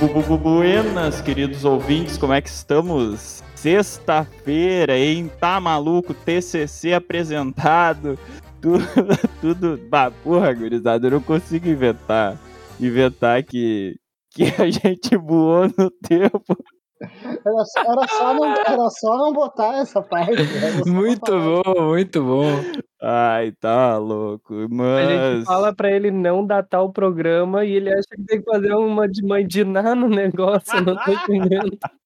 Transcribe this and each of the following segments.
Buenas, queridos ouvintes, como é que estamos? Sexta-feira, hein? Tá maluco? TCC apresentado, tudo, tudo... Bah, porra, gurizada, eu não consigo inventar, inventar que, que a gente voou no tempo. Era só, era, só não, era só não botar essa parte. Muito bom, muito bom. Ai, tá louco. Mas. A gente fala pra ele não datar o programa e ele acha que tem que fazer uma de mãe de ná no negócio, eu não tô entendendo.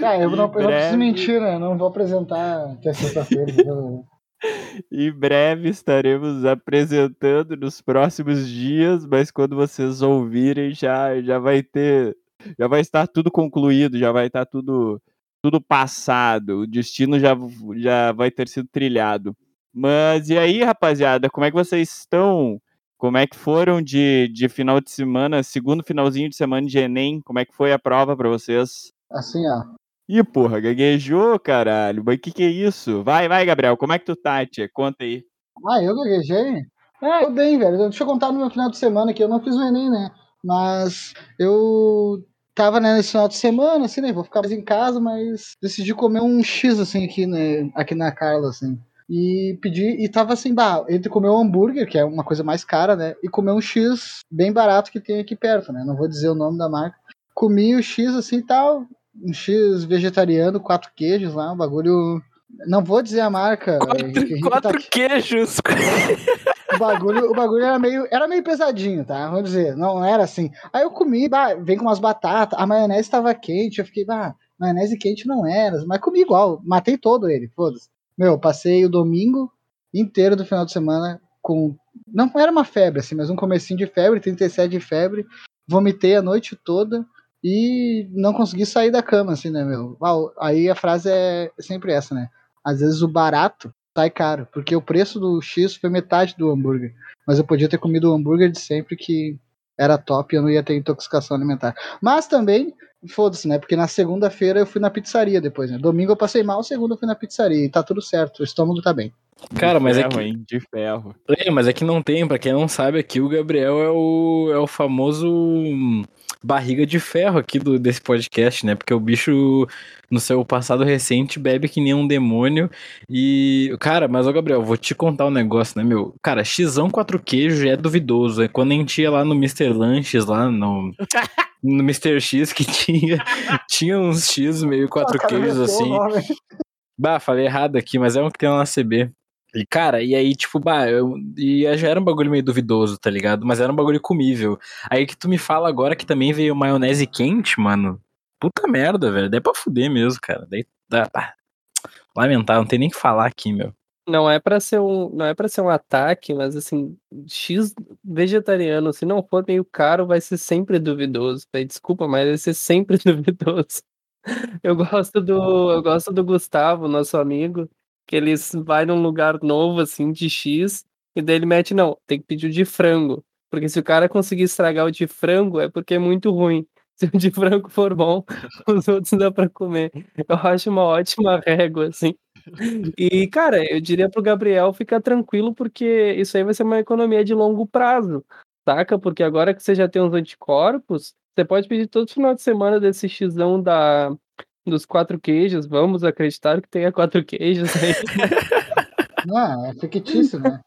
É, eu não, eu não preciso mentir, né? Não vou apresentar até sexta-feira. em breve estaremos apresentando nos próximos dias, mas quando vocês ouvirem já, já vai ter já vai estar tudo concluído, já vai estar tudo, tudo passado, o destino já, já vai ter sido trilhado. Mas e aí, rapaziada, como é que vocês estão? Como é que foram de, de final de semana, segundo finalzinho de semana de Enem? Como é que foi a prova para vocês? Assim, ó. Ih, porra, gaguejou, caralho. Mas que que é isso? Vai, vai, Gabriel, como é que tu tá, tia? Conta aí. Ah, eu gaguejei? É, eu bem, velho. Deixa eu contar no meu final de semana que eu não fiz o Enem, né? Mas eu tava né, nesse final de semana, assim, né? Vou ficar mais em casa, mas decidi comer um X, assim, aqui, né, aqui na Carla, assim. E pedi, e tava assim, bah, entre comer um hambúrguer, que é uma coisa mais cara, né? E comer um X bem barato que tem aqui perto, né? Não vou dizer o nome da marca. Comi o X assim e tal, um X vegetariano, quatro queijos lá, um bagulho. Não vou dizer a marca. Quatro, Henrique, quatro tá queijos! o bagulho, o bagulho era meio, era meio pesadinho, tá? Vamos dizer, não era assim. Aí eu comi, bah, vem com umas batatas, a maionese estava quente, eu fiquei, bah, maionese quente não era, mas comi igual, matei todo ele, foda-se. Meu, passei o domingo inteiro do final de semana com. Não era uma febre, assim, mas um comecinho de febre, 37 de febre. Vomitei a noite toda e não consegui sair da cama, assim, né, meu? Aí a frase é sempre essa, né? Às vezes o barato sai caro, porque o preço do X foi metade do hambúrguer. Mas eu podia ter comido o hambúrguer de sempre que era top e eu não ia ter intoxicação alimentar. Mas também, foda-se, né? Porque na segunda-feira eu fui na pizzaria depois, né? Domingo eu passei mal, segunda eu fui na pizzaria e tá tudo certo, o estômago tá bem. Cara, de mas ferro, é que. Hein? De ferro. É, mas é que não tem, pra quem não sabe aqui, o Gabriel é o, é o famoso barriga de ferro aqui do, desse podcast, né? Porque o bicho, no seu passado recente, bebe que nem um demônio. E, cara, mas, ô Gabriel, vou te contar um negócio, né, meu? Cara, xão quatro queijos é duvidoso. É quando a gente ia lá no Mr. Lanches, lá no. No Mr. X que tinha, tinha uns X meio quatro queijos assim. Bah, falei errado aqui, mas é um que tem na CB. E, cara, e aí, tipo, bah, eu, e já era um bagulho meio duvidoso, tá ligado? Mas era um bagulho comível. Aí que tu me fala agora que também veio maionese quente, mano. Puta merda, velho. Daí é pra fuder mesmo, cara. Daí dá. Pá. Lamentável, não tem nem o que falar aqui, meu. Não é para ser um, não é para ser um ataque, mas assim, X vegetariano, se não for meio caro, vai ser sempre duvidoso. Desculpa, mas vai ser sempre duvidoso. Eu gosto do, eu gosto do Gustavo, nosso amigo que eles vai num lugar novo, assim, de X, e daí ele mete, não, tem que pedir o de frango. Porque se o cara conseguir estragar o de frango, é porque é muito ruim. Se o de frango for bom, os outros dá pra comer. Eu acho uma ótima régua, assim. E, cara, eu diria pro Gabriel ficar tranquilo, porque isso aí vai ser uma economia de longo prazo, saca? Porque agora que você já tem os anticorpos, você pode pedir todo final de semana desse xão da, dos quatro queijos, vamos acreditar que tenha quatro queijos aí. Não, é fictício, né?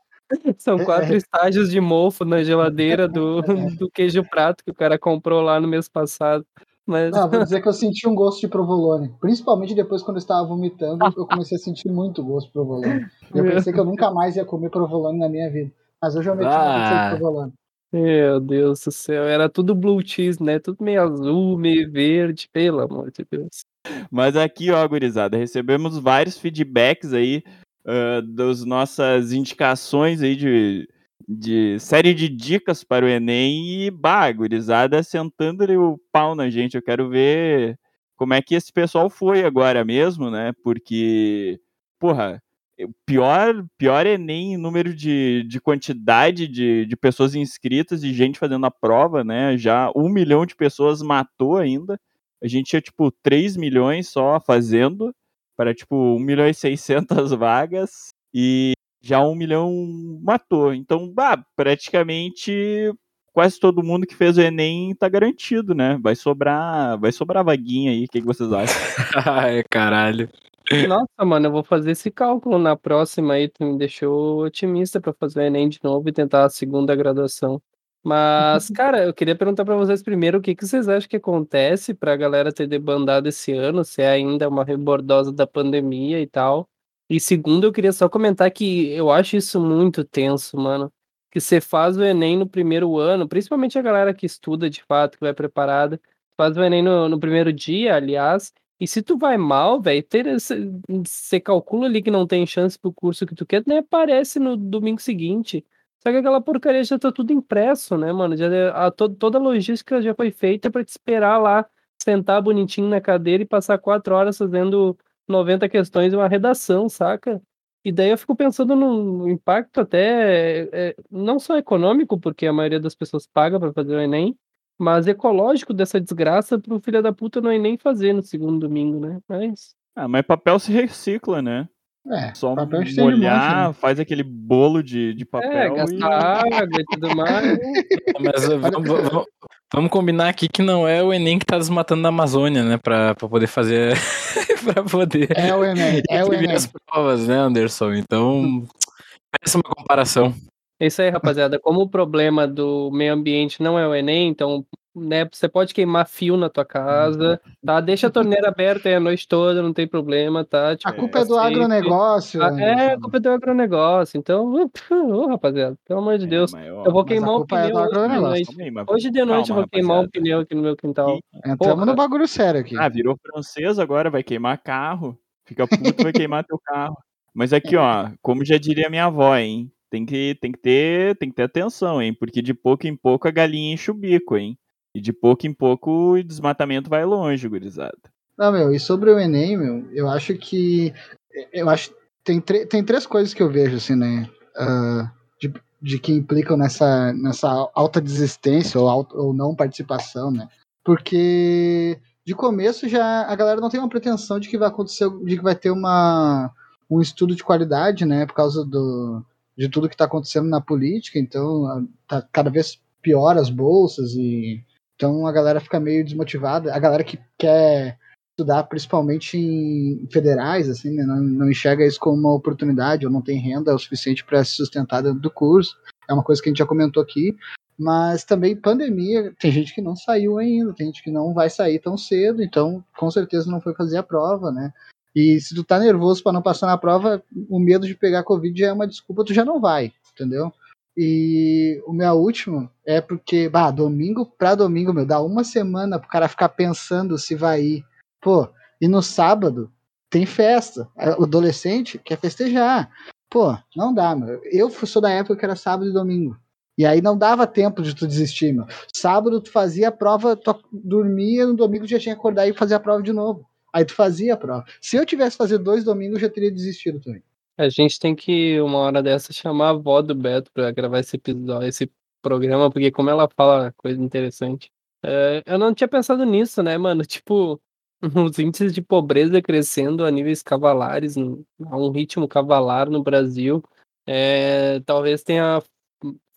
São quatro é, estágios de mofo na geladeira do, do queijo prato que o cara comprou lá no mês passado. Mas... Não, vou dizer que eu senti um gosto de provolone. Principalmente depois quando eu estava vomitando, eu comecei a sentir muito gosto de provolone. Eu pensei que eu nunca mais ia comer provolone na minha vida. Mas hoje eu meti ah. de provolone. Meu Deus do céu, era tudo blue cheese, né? Tudo meio azul, meio verde, pelo amor de Deus. Mas aqui, ó, gurizada, recebemos vários feedbacks aí uh, das nossas indicações aí de, de série de dicas para o Enem e, bah, gurizada, sentando o pau na gente. Eu quero ver como é que esse pessoal foi agora mesmo, né? Porque, porra, o pior, pior Enem em número de, de quantidade de, de pessoas inscritas e gente fazendo a prova, né? Já um milhão de pessoas matou ainda. A gente tinha, tipo, 3 milhões só fazendo, para, tipo, 1 milhão e 600 vagas, e já 1 milhão matou. Então, bah, praticamente quase todo mundo que fez o Enem tá garantido, né? Vai sobrar, vai sobrar vaguinha aí. O que, que vocês acham? Ai, caralho. Nossa, mano, eu vou fazer esse cálculo na próxima aí. Tu me deixou otimista pra fazer o Enem de novo e tentar a segunda graduação. Mas, cara, eu queria perguntar pra vocês primeiro o que, que vocês acham que acontece pra galera ter debandado esse ano, se é ainda uma rebordosa da pandemia e tal. E segundo, eu queria só comentar que eu acho isso muito tenso, mano. Que você faz o Enem no primeiro ano, principalmente a galera que estuda de fato, que vai preparada, faz o Enem no, no primeiro dia, aliás, e se tu vai mal, velho, você calcula ali que não tem chance pro curso que tu quer, nem aparece no domingo seguinte. Só que aquela porcaria já tá tudo impresso, né, mano? Já, a, to, toda a logística já foi feita para te esperar lá, sentar bonitinho na cadeira e passar quatro horas fazendo 90 questões e uma redação, saca? E daí eu fico pensando no impacto até, é, não só econômico, porque a maioria das pessoas paga para fazer o Enem, mas ecológico dessa desgraça pro filho da puta não é nem fazer no segundo domingo, né? Mas. Ah, mas papel se recicla, né? É, Só papel molhar, monte, né? faz aquele bolo de, de É, papel e... gastar água e tudo mais. Mas uh, vamos, vamos- vamos combinar aqui que não é o Enem que tá desmatando a Amazônia, né? Pra, pra poder fazer. pra poder É o Enem, é o Enem. as provas, né, Anderson? Então, essa é uma comparação. É isso aí, rapaziada. Como o problema do meio ambiente não é o Enem, então, né, você pode queimar fio na tua casa, tá? Deixa a torneira aberta aí a noite toda, não tem problema, tá? Tipo, A culpa é do aceite. agronegócio. Ah, É, a culpa é do agronegócio. Então, rapaziada, pelo amor de É, Deus. mas, ó, Eu vou queimar um é do pneu hoje de agronegócio. noite. mas- Hoje de noite eu Calma, vou queimar um rapaziada. pneu aqui no meu quintal. Entramos Porra. no bagulho sério aqui. Ah, virou francês agora, vai queimar carro. Fica puto, vai queimar teu carro. Mas aqui, ó, como já diria minha avó, hein? Tem que, tem que ter, tem que ter atenção, hein? Porque de pouco em pouco a galinha enche o bico, hein? E de pouco em pouco o desmatamento vai longe, gurizada. Não, meu, e sobre o Enem, meu, eu acho que. Eu acho tem, tem três coisas que eu vejo, assim, né? ah, de, de que implicam nessa, nessa alta desistência ou, alta, ou não participação, né? Porque de começo já a galera não tem uma pretensão de que vai acontecer, de que vai ter uma, um estudo de qualidade, né? Por causa do, de tudo que está acontecendo na política, então ah, tá cada vez pior as bolsas e então a galera fica meio desmotivada. A galera que quer estudar principalmente em federais, assim, né, não, não enxerga isso como uma oportunidade ou não tem renda o suficiente para se sustentar dentro do curso. É uma coisa que a gente já comentou aqui. Mas também pandemia, tem gente que não saiu ainda, tem gente que não vai sair tão cedo, então com certeza não foi fazer a prova, né? E se tu tá nervoso para não passar na prova, o medo de pegar Covid já é uma desculpa, tu já não vai, entendeu? E o meu último é porque, bah, domingo pra domingo, meu, dá uma semana pro cara ficar pensando se vai ir. Pô, e no sábado tem festa. O adolescente quer festejar. Pô, não dá, meu. Eu sou da época que era sábado e domingo. E aí não dava tempo de tu desistir, meu. Sábado tu fazia a prova, tu dormia, no domingo já tinha que acordar e fazer a prova de novo. Aí tu fazia a prova. Se eu tivesse fazer dois domingos, eu já teria desistido também. A gente tem que, uma hora dessa, chamar a avó do Beto pra gravar esse episódio, esse programa, porque como ela fala coisa interessante. É, eu não tinha pensado nisso, né, mano? Tipo, os índices de pobreza crescendo a níveis cavalares, a um ritmo cavalar no Brasil. É, talvez tenha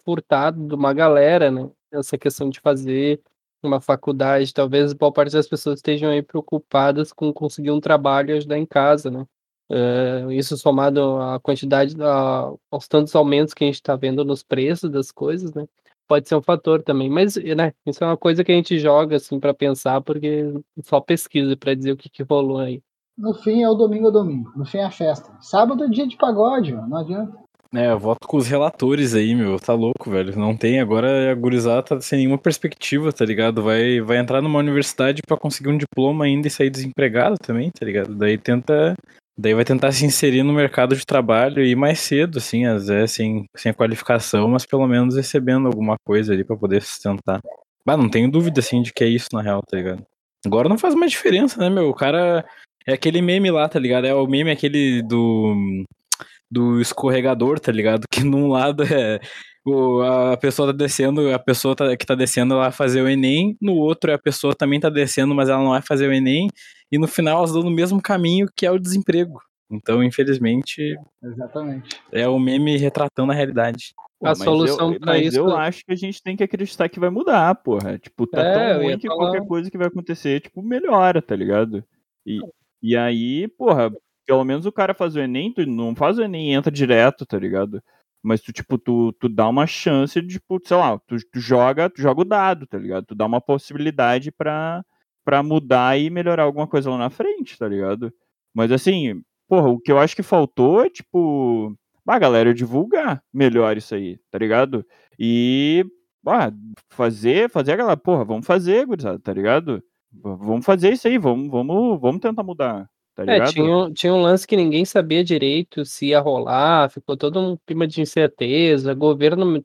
furtado de uma galera, né? Essa questão de fazer uma faculdade. Talvez boa parte das pessoas estejam aí preocupadas com conseguir um trabalho e ajudar em casa, né? É, isso somado à quantidade, da, aos tantos aumentos que a gente está vendo nos preços das coisas, né? Pode ser um fator também, mas né, isso é uma coisa que a gente joga assim para pensar, porque só pesquisa para dizer o que, que rolou aí. No fim é o domingo ou domingo. No fim é a festa. Sábado é dia de pagode, mano. Não adianta. É, eu voto com os relatores aí, meu. Tá louco, velho. Não tem agora a gurizada tá sem nenhuma perspectiva, tá ligado? Vai, vai entrar numa universidade pra conseguir um diploma ainda e sair desempregado também, tá ligado? Daí tenta. Daí vai tentar se inserir no mercado de trabalho e mais cedo, assim, às vezes sem, sem a qualificação, mas pelo menos recebendo alguma coisa ali pra poder sustentar. Mas não tenho dúvida, assim, de que é isso na real, tá ligado? Agora não faz mais diferença, né, meu? O cara. É aquele meme lá, tá ligado? É o meme aquele do do escorregador, tá ligado? Que num lado é o, a pessoa tá descendo, a pessoa tá, que tá descendo ela fazer o Enem, no outro é a pessoa também tá descendo, mas ela não vai fazer o Enem, e no final elas dão no mesmo caminho que é o desemprego. Então, infelizmente, Exatamente. é o meme retratando a realidade. Pô, A solução eu, pra mas isso- eu acho que a gente tem que acreditar que vai mudar, porra. Tipo, tá É, tão ruim que falar. qualquer coisa que vai acontecer, tipo, melhora, tá ligado? E, e aí, porra, pelo menos o cara faz o Enem, tu não faz o Enem e entra direto, tá ligado? Mas tu, tipo, tu, tu dá uma chance de, tipo, sei lá, tu, tu joga, tu joga o dado, tá ligado? Tu dá uma possibilidade pra, pra mudar e melhorar alguma coisa lá na frente, tá ligado? Mas assim, porra, o que eu acho que faltou é, tipo, a galera divulgar melhor isso aí, tá ligado? E ah, fazer, fazer a galera, porra, vamos fazer, gurizada, tá ligado? Vamos fazer isso aí, vamos, vamos, vamos tentar mudar, tá É, ligado? tinha, um- tinha um lance que ninguém sabia direito se ia rolar, ficou todo um clima de incerteza, governo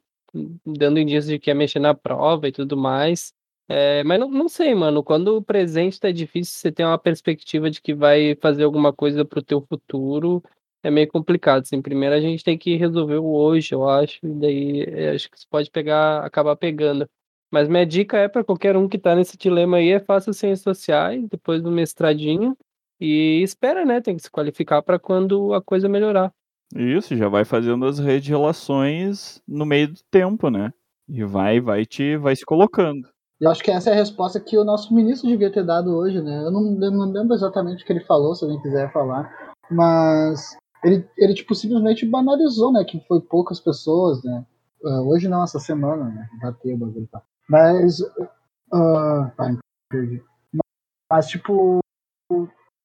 dando indícios de que ia mexer na prova e tudo mais. É, mas não, não sei, mano, quando o presente tá difícil, você tem uma perspectiva de que vai fazer alguma coisa pro teu futuro, é meio complicado, assim, primeiro a gente tem que resolver o hoje, eu acho, e daí é, acho que isso pode pegar, acabar pegando. Mas minha dica é para qualquer um que tá nesse dilema aí, é faça ciências sociais, depois do mestradinho, e espera, né? Tem que se qualificar para quando a coisa melhorar. Isso, já vai fazendo as redes de relações no meio do tempo, né? E vai, vai te, vai se colocando. Eu acho que essa é a resposta que o nosso ministro devia ter dado hoje, né? Eu não, eu não lembro exatamente o que ele falou, se alguém quiser falar, mas ele, ele tipo, simplesmente banalizou, né? Que foi poucas pessoas, né? Ah, hoje não, essa semana, né? Bateu o bagulho, tá? Mas. ah, tá, perdi. Mas, tipo.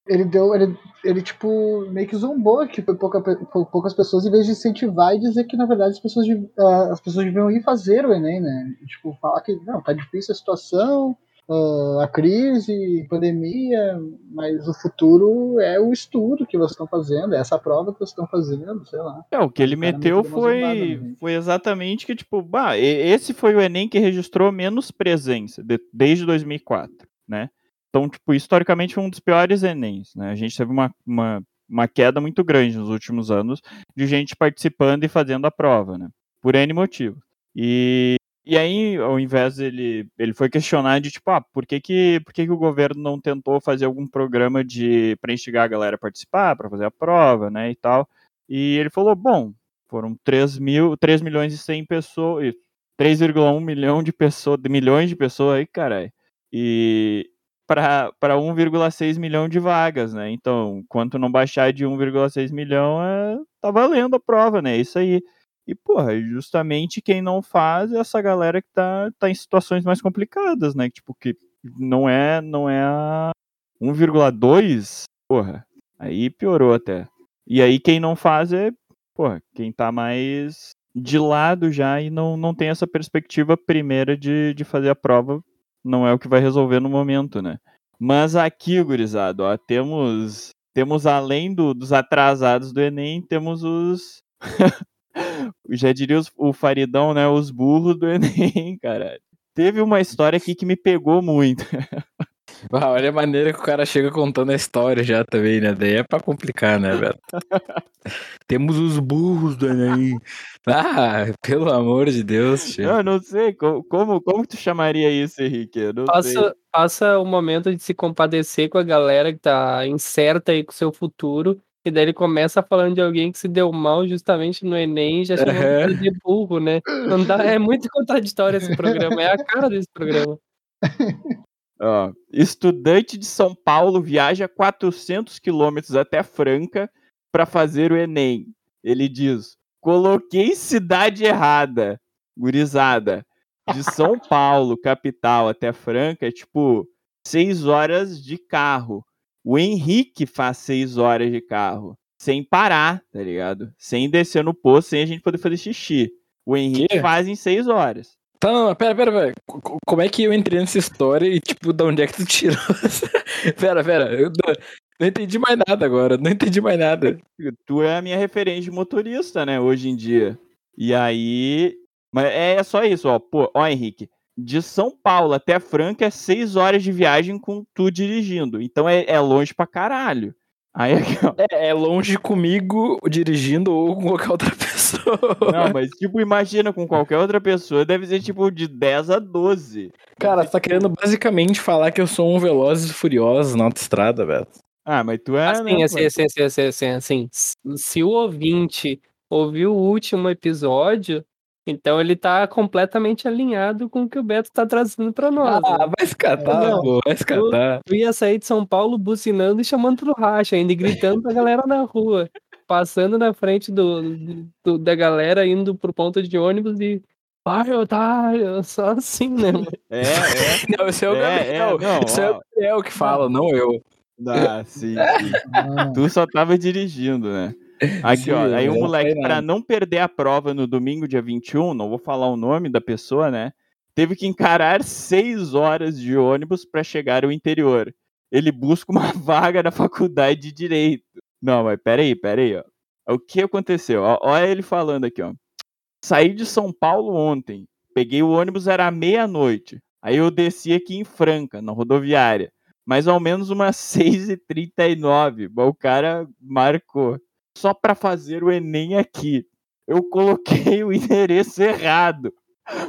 Ele deu. Ele, ele, tipo, meio que zombou que foi pouca, foi poucas pessoas, em vez de incentivar e dizer que, na verdade, as pessoas, ah, as pessoas deviam ir fazer o Enem, né? E, tipo, falar que, não, tá difícil a situação, ah, a crise, pandemia, mas o futuro é o estudo que vocês estão fazendo, é essa prova que vocês estão fazendo, sei lá. É, o que ele cara meteu zombada, né, foi, foi exatamente que, tipo, bah, esse foi o Enem que registrou menos presença de- desde 2004, né? Então, tipo, historicamente foi um dos piores Enems, né? A gente teve uma, uma, uma queda muito grande nos últimos anos de gente participando e fazendo a prova, né? Por N motivo. E, e aí, ao invés dele, ele foi questionar de, tipo, ah, por que que, por que que o governo não tentou fazer algum programa de, pra instigar a galera a participar, para fazer a prova, né, e tal. E ele falou, bom, foram 3, mil, 3 milhões e 100 pessoas, 3,1 milhão de pessoas, de milhões de pessoas aí, caralho. E para 1,6 milhão de vagas, né? Então, quanto não baixar de 1,6 milhão, é, tá valendo a prova, né? É Isso aí. E, porra, justamente quem não faz é essa galera que tá, tá em situações mais complicadas, né? Tipo, que não é, não é a 1,2, porra, aí piorou até. E aí quem não faz é, porra, quem tá mais de lado já e não, não tem essa perspectiva primeira de, de fazer a prova, não é o que vai resolver no momento, né? Mas aqui, gurizado, ó, temos, temos além do, dos atrasados do Enem, temos os... já diria os- o Faridão, né? Os burros do Enem, cara. Teve uma história aqui que me pegou muito. Ah, olha a maneira que o cara chega contando a história já também, né? Daí é pra complicar, né, velho? Temos os burros do Enem. Ah, pelo amor de Deus, tio. Eu não sei, co- como, como tu chamaria isso, Henrique? Eu não sei. Passa, passa o momento de se compadecer com a galera que tá incerta aí com o seu futuro. E daí ele começa falando de alguém que se deu mal justamente no Enem e já chamou de burro, né? Não dá, é muito contraditório esse programa, é a cara desse programa. Ó, estudante de São Paulo viaja 400 quilômetros até Franca para fazer o Enem. Ele diz: coloquei cidade errada, gurizada. De São Paulo, capital, até Franca é tipo seis horas de carro. O Henrique faz seis horas de carro, sem parar, tá ligado? Sem descer no posto, sem a gente poder fazer xixi. O Henrique Quê? faz em seis horas. Tá, não, pera, pera, pera. Co- co- Como é que eu entrei nessa história e, tipo, de onde é que tu tirou? pera, pera. Eu não, não entendi mais nada agora. Não entendi mais nada. tu é a minha referência de motorista, né, hoje em dia. E aí. Mas é só isso, ó. Pô, ó, Henrique. De São Paulo até Franca é seis horas de viagem com tu dirigindo. Então é, é longe pra caralho. Aí aqui, ó. É, é longe comigo dirigindo ou com qualquer outra pessoa. Não, mas tipo, imagina com qualquer outra pessoa, deve ser tipo de 10 a 12. Cara, você tá querendo basicamente falar que eu sou um Velozes e Furiosos na autoestrada, velho. Ah, mas tu é. Assim, né, assim, assim, assim, assim, assim, assim, se o ouvinte ouviu o último episódio, então ele tá completamente alinhado com o que o Beto tá trazendo pra nós. Ah, né? vai se catar, Não. pô, vai se catar. Eu ia sair de São Paulo bucinando e chamando pro racha, ainda e gritando pra galera na rua, passando na frente do, do- da galera, indo pro ponto de ônibus e. Ai, otário, só assim, né, mano? É, é. Não, esse é o É, Gabriel. é, não, esse é o Gabriel que fala, não eu. Ah, sim, sim. Ah, Tu só tava dirigindo, né? Aqui, Sim, ó. Aí o não moleque, nada. não perder a prova no domingo, dia 21, não vou falar o nome da pessoa, né? Teve que encarar seis horas de ônibus pra chegar ao interior. Ele busca uma vaga na faculdade de Direito. Não, mas peraí, peraí, ó. O que aconteceu? Olha ele falando aqui, ó. Saí de São Paulo ontem. Peguei o ônibus, era meia-noite. Aí eu desci aqui em Franca, na rodoviária. Mais ou menos umas 6h39. Bom, O cara marcou. Só para fazer o Enem aqui. Eu coloquei o endereço errado.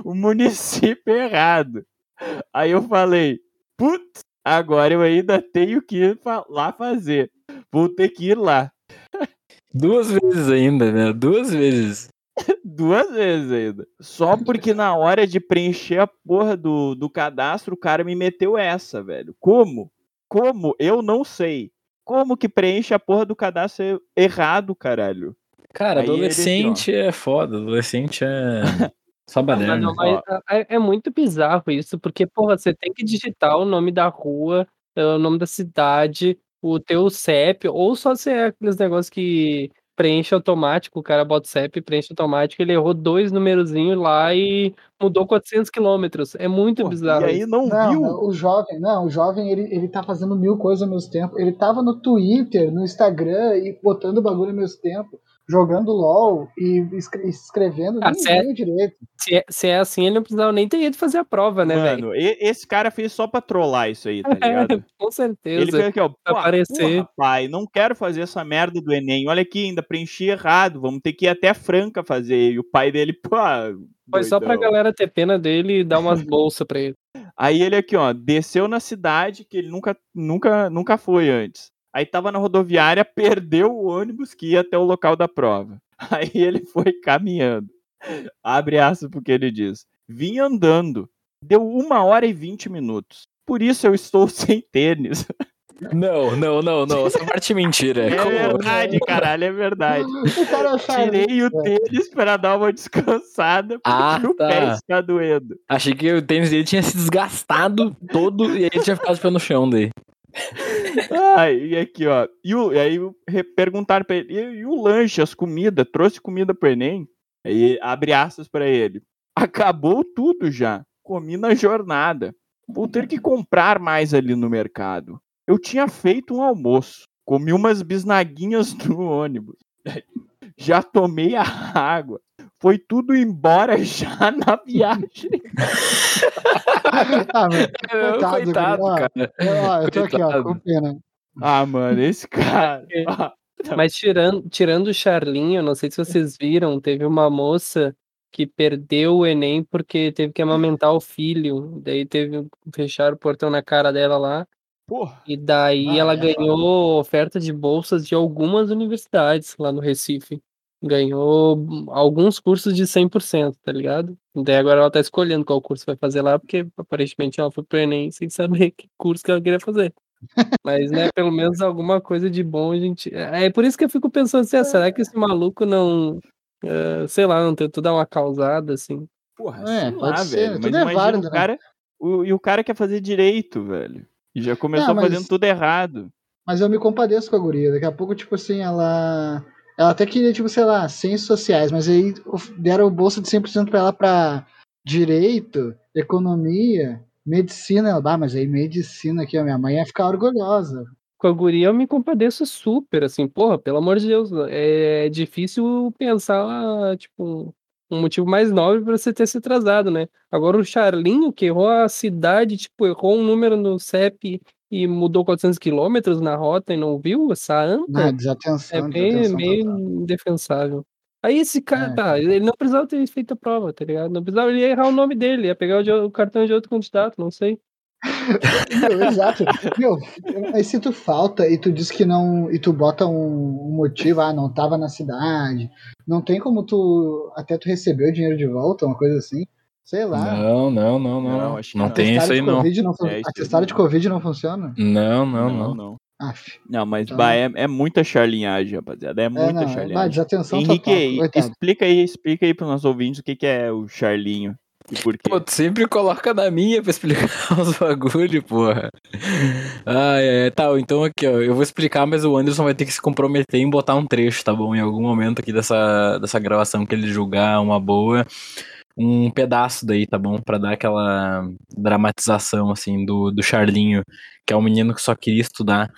O município errado. Aí eu falei, putz, agora eu ainda tenho que ir lá fazer. Vou ter que ir lá. Duas vezes ainda, né? Duas vezes. Duas vezes ainda. Só porque na hora de preencher a porra do, do cadastro, o cara me meteu essa, velho. Como? Como? Eu não sei. Como que preenche a porra do cadastro errado, caralho? Cara, Aí aqui, adolescente é foda. Adolescente é. Só mas baderna. não, mas é, é muito bizarro isso, porque, porra, você tem que digitar o nome da rua, eh, o nome da cidade, o teu CEP, ou só se é aqueles negócios que preenche automático, o cara bota o CEP preenche automático, ele errou dois numerozinhos lá e mudou 400 quilômetros. É muito Pô, bizarro. e aí não, Não, viu? não, o jovem, não, o jovem ele, ele tá fazendo mil coisas ao mesmo tempo. Ele tava no Twitter, no Instagram e botando bagulho ao mesmo tempo, jogando LOL e escre- escrevendo Ah, nem viu direito. Se é, se é assim, ele não precisava nem ter ido fazer a prova, né, velho? Mano, esse cara fez só pra trollar isso aí, tá ligado? Com certeza. Ele fez aqui, ó. Pô, aparecer. porra, pai, não quero fazer essa merda do Enem. Olha aqui, ainda preenchi errado. Vamos ter que ir até Franca fazer. E o pai dele, pô. Foi só pra galera ter pena dele e dar umas bolsas pra ele. Aí ele aqui, ó, desceu na cidade que ele nunca, nunca, nunca foi antes. Aí tava na rodoviária, perdeu o ônibus que ia até o local da prova. Aí ele foi caminhando. Abre aspas porque ele diz: Vim andando. Deu uma hora e vinte minutos. Por isso eu estou sem tênis. Não, não, não, não. Essa parte é mentira. É Como- verdade, caralho, é verdade. O cara sabe. Tirei o tênis pra dar uma descansada porque Ah, o pé tá. está doendo. Achei que o tênis dele tinha se desgastado todo e ele tinha ficado no chão daí. E aqui, ó. E, o, e aí perguntaram pra ele, e, e o lanche, as comidas? Trouxe comida pro Enem? Aí abre aspas pra ele. Acabou tudo já. Comi na jornada. Vou ter que comprar mais ali no mercado. Eu tinha feito um almoço. Comi umas bisnaguinhas no ônibus. Já tomei a água. Foi tudo embora já na viagem. Ah, mas, Coitado, Coitado, cara. ó, eu tô aqui, ó, com pena. Ah, mano, esse cara. É. Ah, Mas tirando, tirando o Charlinho, não sei se vocês viram, teve uma moça que perdeu o Enem porque teve que amamentar o filho. Daí teve fechar o portão na cara dela lá. porra. E daí Ah, ela é, ganhou oferta de bolsas de algumas universidades lá no Recife. Ganhou alguns cursos de 100%, tá ligado? Daí agora ela tá escolhendo qual curso vai fazer lá, porque aparentemente ela foi pro Enem sem saber que curso que ela queria fazer. Mas, né, pelo menos alguma coisa de bom a gente. É por isso que eu fico pensando assim, ah, será que esse maluco não. eh, sei lá, não tentou dar uma causada, assim? Porra, É, sei pode lá, ser, velho. tudo Mas é válido, o né? cara. O, e o cara quer fazer direito, velho. E já começou Não, mas- fazendo tudo errado. Mas eu me compadeço com a guria. Daqui a pouco, tipo assim, ela. Ela até queria, tipo, sei lá, ciências sociais, mas aí deram bolsa de 100% pra ela pra direito, economia, medicina. Ela, ah, mas aí medicina aqui, a minha mãe ia ficar orgulhosa. Com a guria eu me compadeço super, assim, porra, pelo amor de Deus, é difícil pensar, tipo, um motivo mais nobre pra você ter se atrasado, né? Agora o Charlinho, que errou a cidade, tipo, errou um número no CEP e mudou 400 quilômetros na rota e não viu essa anta, é desatenção, desatenção meio total. indefensável. Aí esse cara, É. tá, ele não precisava ter feito a prova, tá ligado? Não precisava, ele ia errar o nome dele, ia pegar o, o cartão de outro candidato, não sei. Meu, exato. Meu, aí se tu falta e tu diz que não. E tu bota um, um motivo, ah, não tava na cidade. Não tem como tu. Até tu receber o dinheiro de volta, uma coisa assim. Sei lá. Não, não, não, não. Não, Não, acho que não. tem isso aí, de não. Covid não. fun- É, Atestado de não. Covid não funciona? Não, não, Não, não. não. Aff. Não, mas Então- bah, é, é muita charlinhagem, rapaziada. É É, muita não, é, charlinhagem. bah, desatenção Henrique, total. Explica aí, explica aí pros nossos ouvintes o que, que é o Charlinho e por quê. Pô, tu sempre coloca na minha pra explicar os bagulho, porra. Ah, é, tá, então aqui, ó, eu vou explicar, mas o Anderson vai ter que se comprometer em botar um trecho, tá bom? Em algum momento aqui dessa, dessa gravação que ele julgar uma boa, um pedaço daí, tá bom? Pra dar aquela dramatização, assim, do, do Charlinho, que é um menino que só queria estudar.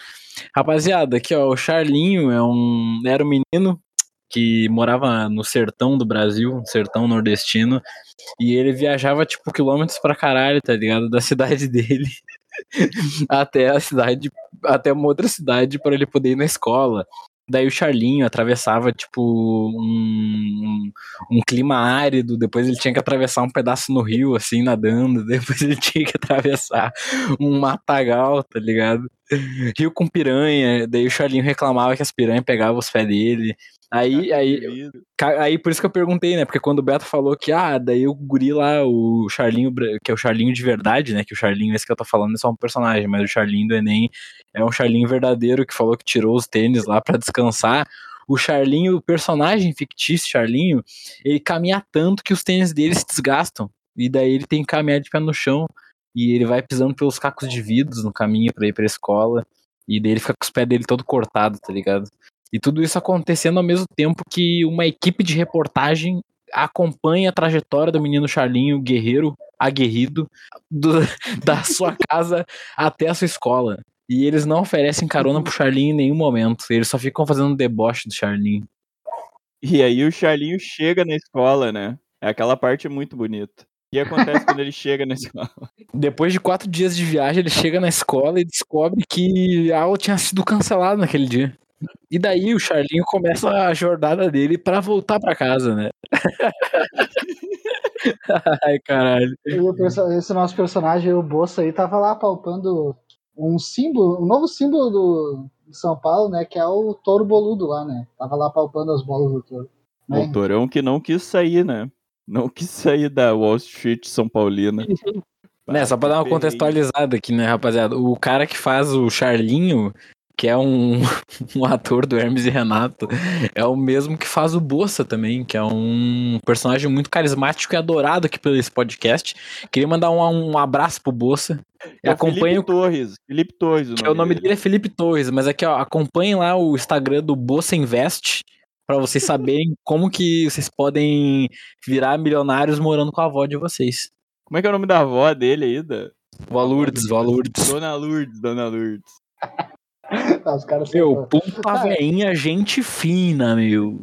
Rapaziada, aqui, ó, o Charlinho é um, era um menino que morava no sertão do Brasil, sertão nordestino, e ele viajava, tipo, quilômetros pra caralho, tá ligado? Da cidade dele até a cidade, até uma outra cidade para ele poder ir na escola. Daí o Charlinho atravessava, tipo, um, um clima árido, depois ele tinha que atravessar um pedaço no rio, assim, nadando, depois ele tinha que atravessar um matagal, tá ligado? Rio com piranha, daí o Charlinho reclamava que as piranhas pegavam os pés dele. Aí, aí, Aí por isso que eu perguntei, né? Porque quando o Beto falou que, ah, daí o guri lá, o Charlinho, que é o Charlinho de verdade, né? Que o Charlinho, esse que eu tô falando, é só um personagem, mas o Charlinho do Enem é um Charlinho verdadeiro que falou que tirou os tênis lá pra descansar. O Charlinho, o personagem fictício Charlinho, ele caminha tanto que os tênis dele se desgastam. E daí ele tem que caminhar de pé no chão. E ele vai pisando pelos cacos de vidros no caminho pra ir pra escola. E daí ele fica com os pés dele todo cortado, tá ligado? E tudo isso acontecendo ao mesmo tempo que uma equipe de reportagem acompanha a trajetória do menino Charlinho, guerreiro, aguerrido, do- da sua casa até a sua escola. E eles não oferecem carona pro Charlinho em nenhum momento. Eles só ficam fazendo deboche do Charlinho. E aí o Charlinho chega na escola, né? É aquela parte muito bonita. O que acontece quando ele chega na escola? Depois de quatro dias de viagem, ele chega na escola e descobre que a aula tinha sido cancelada naquele dia. E daí o Charlinho começa a jornada dele pra voltar pra casa, né? Ai, caralho. E esse nosso personagem, o Bolsa aí, tava lá palpando um símbolo, um novo símbolo do, de São Paulo, né? Que é o touro boludo lá, né? Tava lá palpando as bolas do touro. Né? O Torão que não quis sair, né? Não quis sair da Wall Street São Paulina. Né, só pra dar uma contextualizada aqui, né, rapaziada? O cara que faz o Charlinho, que é um, um ator do Hermes e Renato, é o mesmo que faz o Bossa também, que é um personagem muito carismático e adorado aqui pelo esse podcast. Queria mandar um, um abraço pro Bossa. É acompanha Felipe Torres. Felipe Torres, o que é o nome dele é Felipe Torres, mas aqui, ó, acompanhem lá o Instagram do Bolsa Invest pra vocês saberem como que vocês podem virar milionários morando com a avó de vocês. Como é que é o nome da avó dele aí? Da... Valurdes, Valurdes. Dona Lourdes, Dona Lourdes. Tá, os caras Meu, puta veinha, gente fina, meu.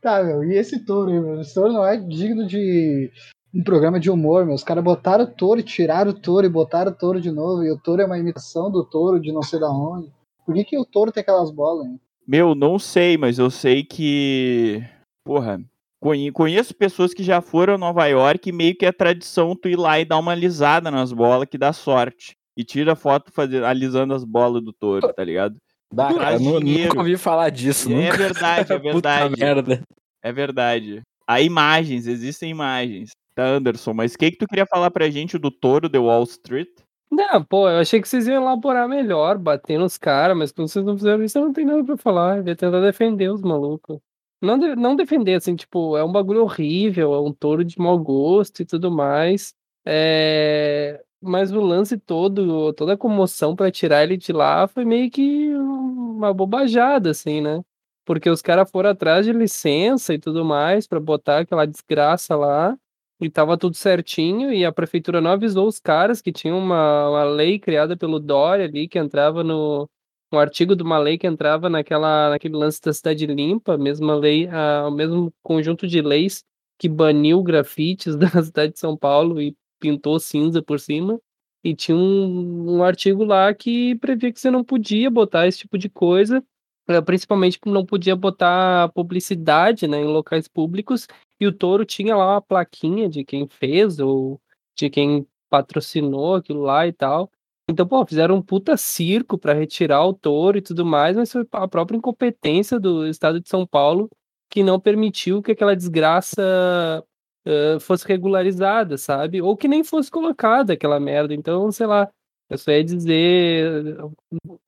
Tá, meu, e esse touro aí, meu? Esse touro não é digno de um programa de humor, meu. Os caras botaram o touro e tiraram o touro e botaram o touro de novo. E o touro é uma imitação do touro de não sei da onde. Por que, que o touro tem aquelas bolas, hein? Meu, não sei, mas eu sei que. Porra. conhe- Conheço pessoas que já foram a Nova York e meio que é tradição tu ir lá e dar uma alisada nas bolas que dá sorte. E tira foto fazer, alisando as bolas do touro, tá ligado? Dá, cara, nunca ouvi falar disso. É nunca. verdade, é Puta verdade. merda. É verdade. Há imagens, existem imagens. Tá, Anderson, mas o que, que tu queria falar pra gente do touro de Wall Street? Não, pô, eu achei que vocês iam elaborar melhor, bater nos caras, mas quando vocês não fizeram isso, eu não tenho nada pra falar. Eu ia tentar defender os malucos. Não, de- não defender, assim, tipo, é um bagulho horrível, é um touro de mau gosto e tudo mais. É... Mas o lance todo, toda a comoção pra tirar ele de lá foi meio que uma bobajada, assim, né? Porque os caras foram atrás de licença e tudo mais pra botar aquela desgraça lá. E tava tudo certinho, e a prefeitura não avisou os caras que tinha uma, uma lei criada pelo Dória ali, que entrava no. Um artigo de uma lei que entrava naquela, naquele lance da cidade limpa, mesma lei, a, o mesmo conjunto de leis que baniu grafites da cidade de São Paulo e pintou cinza por cima. E tinha um, um artigo lá que previa que você não podia botar esse tipo de coisa, eh, principalmente não podia botar publicidade né, em locais públicos e o touro tinha lá uma plaquinha de quem fez ou de quem patrocinou aquilo lá e tal. Então, pô, fizeram um puta circo para retirar o touro e tudo mais, mas foi a própria incompetência do estado de São Paulo que não permitiu que aquela desgraça uh, fosse regularizada, sabe? Ou que nem fosse colocada aquela merda. Então, sei lá, eu só ia dizer,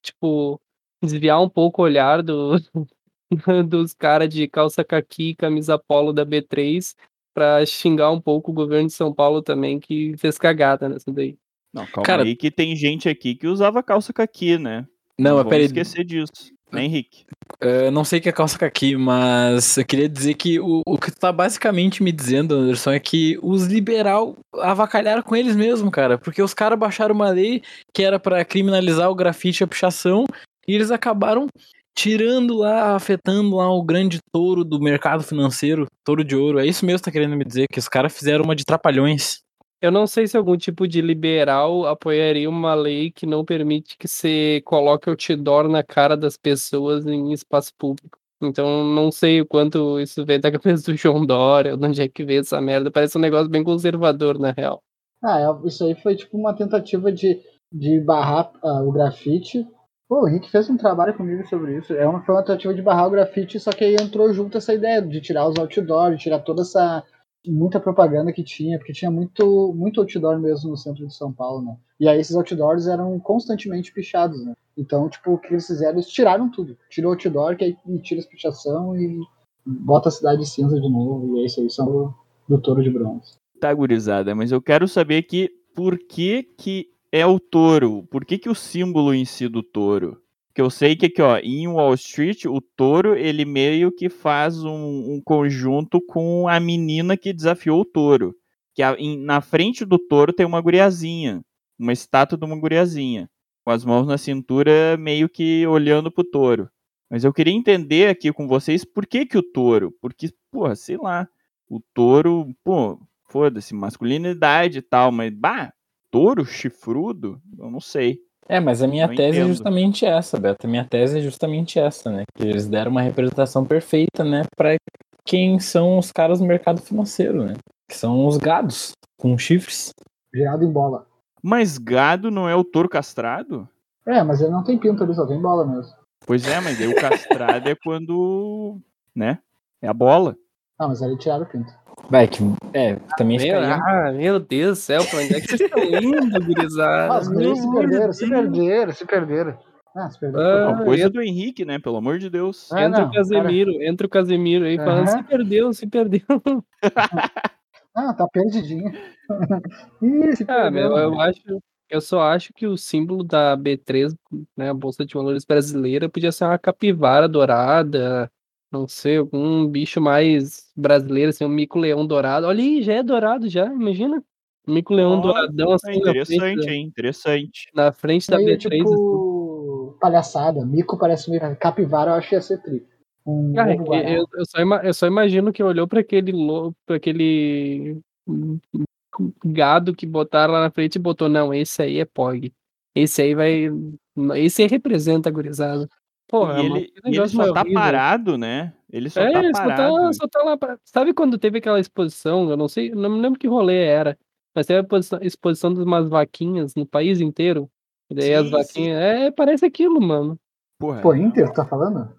tipo, desviar um pouco o olhar do, dos caras de calça caqui e camisa polo da B3 para xingar um pouco o governo de São Paulo também, que fez cagada nessa daí. Não, calma Cara- aí que tem gente aqui que usava calça caqui, né? Não, vamos peraí. esquecer disso. Né, Henrique? Eu não sei o que é calça caqui, mas eu queria dizer que o, o que tu tá basicamente me dizendo, Anderson, é que os liberal avacalharam com eles mesmo, cara. Porque os caras baixaram uma lei que era pra criminalizar o grafite e a pichação, e eles acabaram tirando lá, afetando lá o grande touro do mercado financeiro, touro de ouro. É isso mesmo que tá querendo me dizer, que os caras fizeram uma de trapalhões. Eu não sei se algum tipo de liberal apoiaria uma lei que não permite que você coloque outdoor na cara das pessoas em espaço público. Então, não sei o quanto isso vem da cabeça do João Dória, de onde é que veio essa merda. Parece um negócio bem conservador, na real. Ah, é- isso aí foi tipo uma tentativa de, de barrar ah, o grafite. Pô, o Henrique fez um trabalho comigo sobre isso. É uma, foi uma tentativa de barrar o grafite, só que aí entrou junto essa ideia de tirar os outdoors, de tirar toda essa muita propaganda que tinha, porque tinha muito, muito outdoor mesmo no centro de São Paulo, né? E aí esses outdoors eram constantemente pichados, né? Então, tipo, o que eles fizeram? Eles tiraram tudo. Tirou o outdoor, que aí tira as pichação e bota a cidade cinza de novo. E é isso aí, são do, do touro de bronze. Tá, gurizada, mas eu quero saber aqui por que que é o touro? Por que que o símbolo em si do touro? Que eu sei que aqui, ó, em Wall Street, o touro, ele meio que faz um, um conjunto com a menina que desafiou o touro. Que a- em- na frente do touro tem uma guriazinha, uma estátua de uma guriazinha, com as mãos na cintura, meio que olhando pro touro. Mas eu queria entender aqui com vocês por que que o touro? Porque, porra, sei lá, o touro, pô, foda-se, masculinidade e tal, mas, bah, touro chifrudo? Eu não sei. É, mas a minha Não tese é entendo. justamente essa, Beto. A minha tese é justamente essa, né? Que eles deram uma representação perfeita, né? Pra quem são os caras do mercado financeiro, né? Que são os gados com chifres. Girado em bola. Mas gado não é o touro castrado? É, mas ele não tem pinto ali, só tem bola mesmo. Pois é, mas aí o castrado é quando, né? É a bola. Ah, mas ali tiraram o pinto. Vai, que. É, também Meu, ficaria. ah, meu Deus do céu, pra onde é que vocês estão indo, gurizada? Ah, os Meu se perderam, se perderam, se perderam. Ah, se perderam. Ah, coisa eu- do Henrique, né? Pelo amor de Deus. Ah, entra não, o Casemiro, entra o Casemiro aí falando, se perdeu, se perdeu. Ah, tá perdidinho. Ih, se Ah, perdeu. meu, eu acho, eu só acho que o símbolo da B3, né, a Bolsa de Valores brasileira, podia ser uma capivara dourada, não sei, algum bicho mais brasileiro, assim, um mico-leão dourado. Olha aí, já é dourado já, imagina. Um mico-leão douradão É assim na frente, interessante, da- hein? Interessante. na frente da Meio B3. assim. tipo palhaçada. Mico parece meio capivara, eu acho que ia ser tri. Um Cara, lobo guará. eu, eu só eu só imagino que olhou para aquele pra aquele gado que botaram lá na frente e botou, não, esse aí é POG. Esse aí vai. Esse aí representa a gurizada. Porra, e mano, ele, e ele só tá horrível. parado, né? Ele só é, tá só parado. tá, só tá lá. pra- Sabe quando teve aquela exposição? Eu não sei, não me lembro que rolê era. Mas teve a exposição, exposição de umas vaquinhas no país inteiro. E daí as Sim, vaquinhas. É, parece aquilo, mano. Porra, Pô, Inter, tá falando?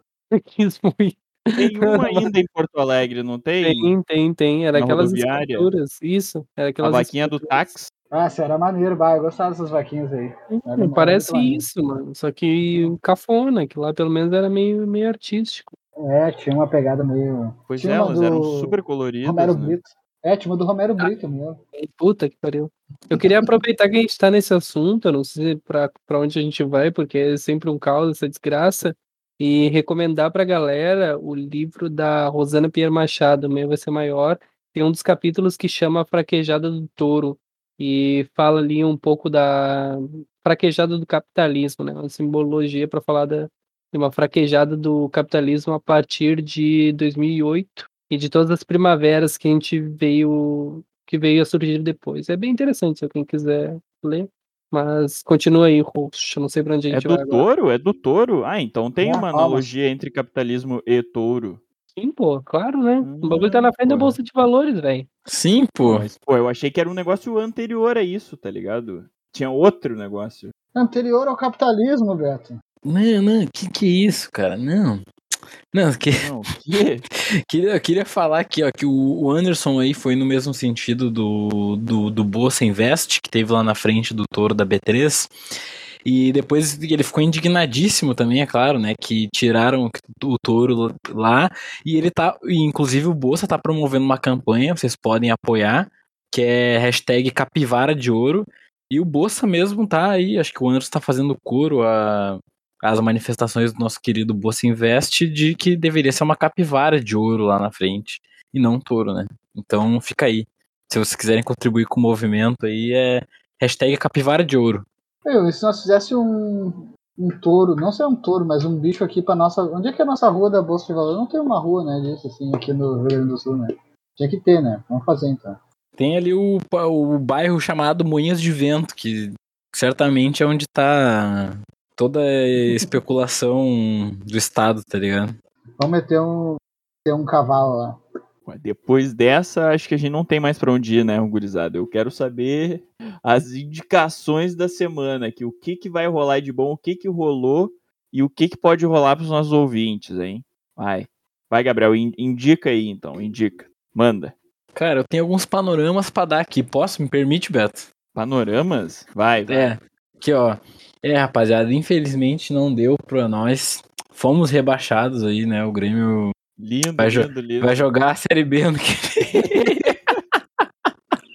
Isso foi. tem um ainda em Porto Alegre, não tem? Tem, tem, tem. Era Na aquelas rodoviária. esculturas. Isso. Era A aquelas vaquinha do táxi. Ah, isso era maneiro, bah, eu gostava dessas vaquinhas aí. Era Hum, Parece isso, mano. Só que cafona, que lá pelo menos era meio, meio artístico. É, tinha uma pegada meio. Pois tinha é, elas eram do super coloridas. Romero né? Brito. É, tinha uma do Ah. Romero Brito mesmo. Puta que pariu. Eu queria aproveitar que a gente tá nesse assunto, eu não sei pra, pra onde a gente vai, porque é sempre um caos essa desgraça, e recomendar pra galera o livro da Rosana Pierre Machado, o meu vai ser maior. Tem um dos capítulos que chama Fraquejada do Touro, e fala ali um pouco da fraquejada do capitalismo, né? Uma simbologia para falar da, de uma fraquejada do capitalismo a partir de 2008 e de todas as primaveras que a gente veio que veio a surgir depois. É bem interessante se alguém quiser ler. Mas continua aí, host. Eu não sei pra onde a É gente do vai agora. touro? É do touro? Ah, então tem É, uma analogia entre capitalismo e touro. Sim, pô, claro, né? Hum, o bagulho tá na frente da pô. bolsa de valores, velho. Sim, pô. Mas, pô, eu achei que era um negócio anterior a isso, tá ligado? Tinha outro negócio. Anterior ao capitalismo, Beto. Não, não, que que é isso, cara? Não. Não, que, Não, o quê? queria, eu queria falar aqui, ó, que o o Anderson aí foi no mesmo sentido do, do, do Bolsa Invest, que teve lá na frente do touro da B3. E depois ele ficou indignadíssimo também, é claro, né? Que tiraram o touro lá. E ele tá. E inclusive o Bolsa tá promovendo uma campanha, vocês podem apoiar, que é hashtag Capivara de Ouro. E o Bolsa mesmo tá aí, acho que o Anderson tá fazendo coro a, as manifestações do nosso querido Bolsa Invest de que deveria ser uma capivara de ouro lá na frente e não um touro, né? Então fica aí. Se vocês quiserem contribuir com o movimento aí, é hashtag capivara de ouro. Eu, e se nós fizesse um, um touro, não sei um touro, mas um bicho aqui pra nossa. Onde é que é a nossa rua da Bolsa de Valores? Não tem uma rua, né, disso assim, aqui no Rio Grande do Sul, né? Tinha que ter, né? Vamos fazer então. Tem ali o, o bairro chamado Moinhas de Vento, que certamente é onde tá toda a especulação do estado, tá ligado? Vamos meter um, ter um cavalo lá. Depois dessa, acho que a gente não tem mais pra onde ir, né, gurizada? Eu quero saber as indicações da semana aqui. O que, que vai rolar de bom, o que, que rolou e o que, que pode rolar pros nossos ouvintes, hein? Vai. Vai, Gabriel, in- indica aí então, indica. Manda. Cara, eu tenho alguns panoramas pra dar aqui. Posso? Me permite, Beto? Panoramas? Vai, vai. É, aqui ó. É, rapaziada, infelizmente não deu pra nós. Fomos rebaixados aí, né? O Grêmio Lindo, Vai lindo, lindo. vai jogar a Série B ano que vem.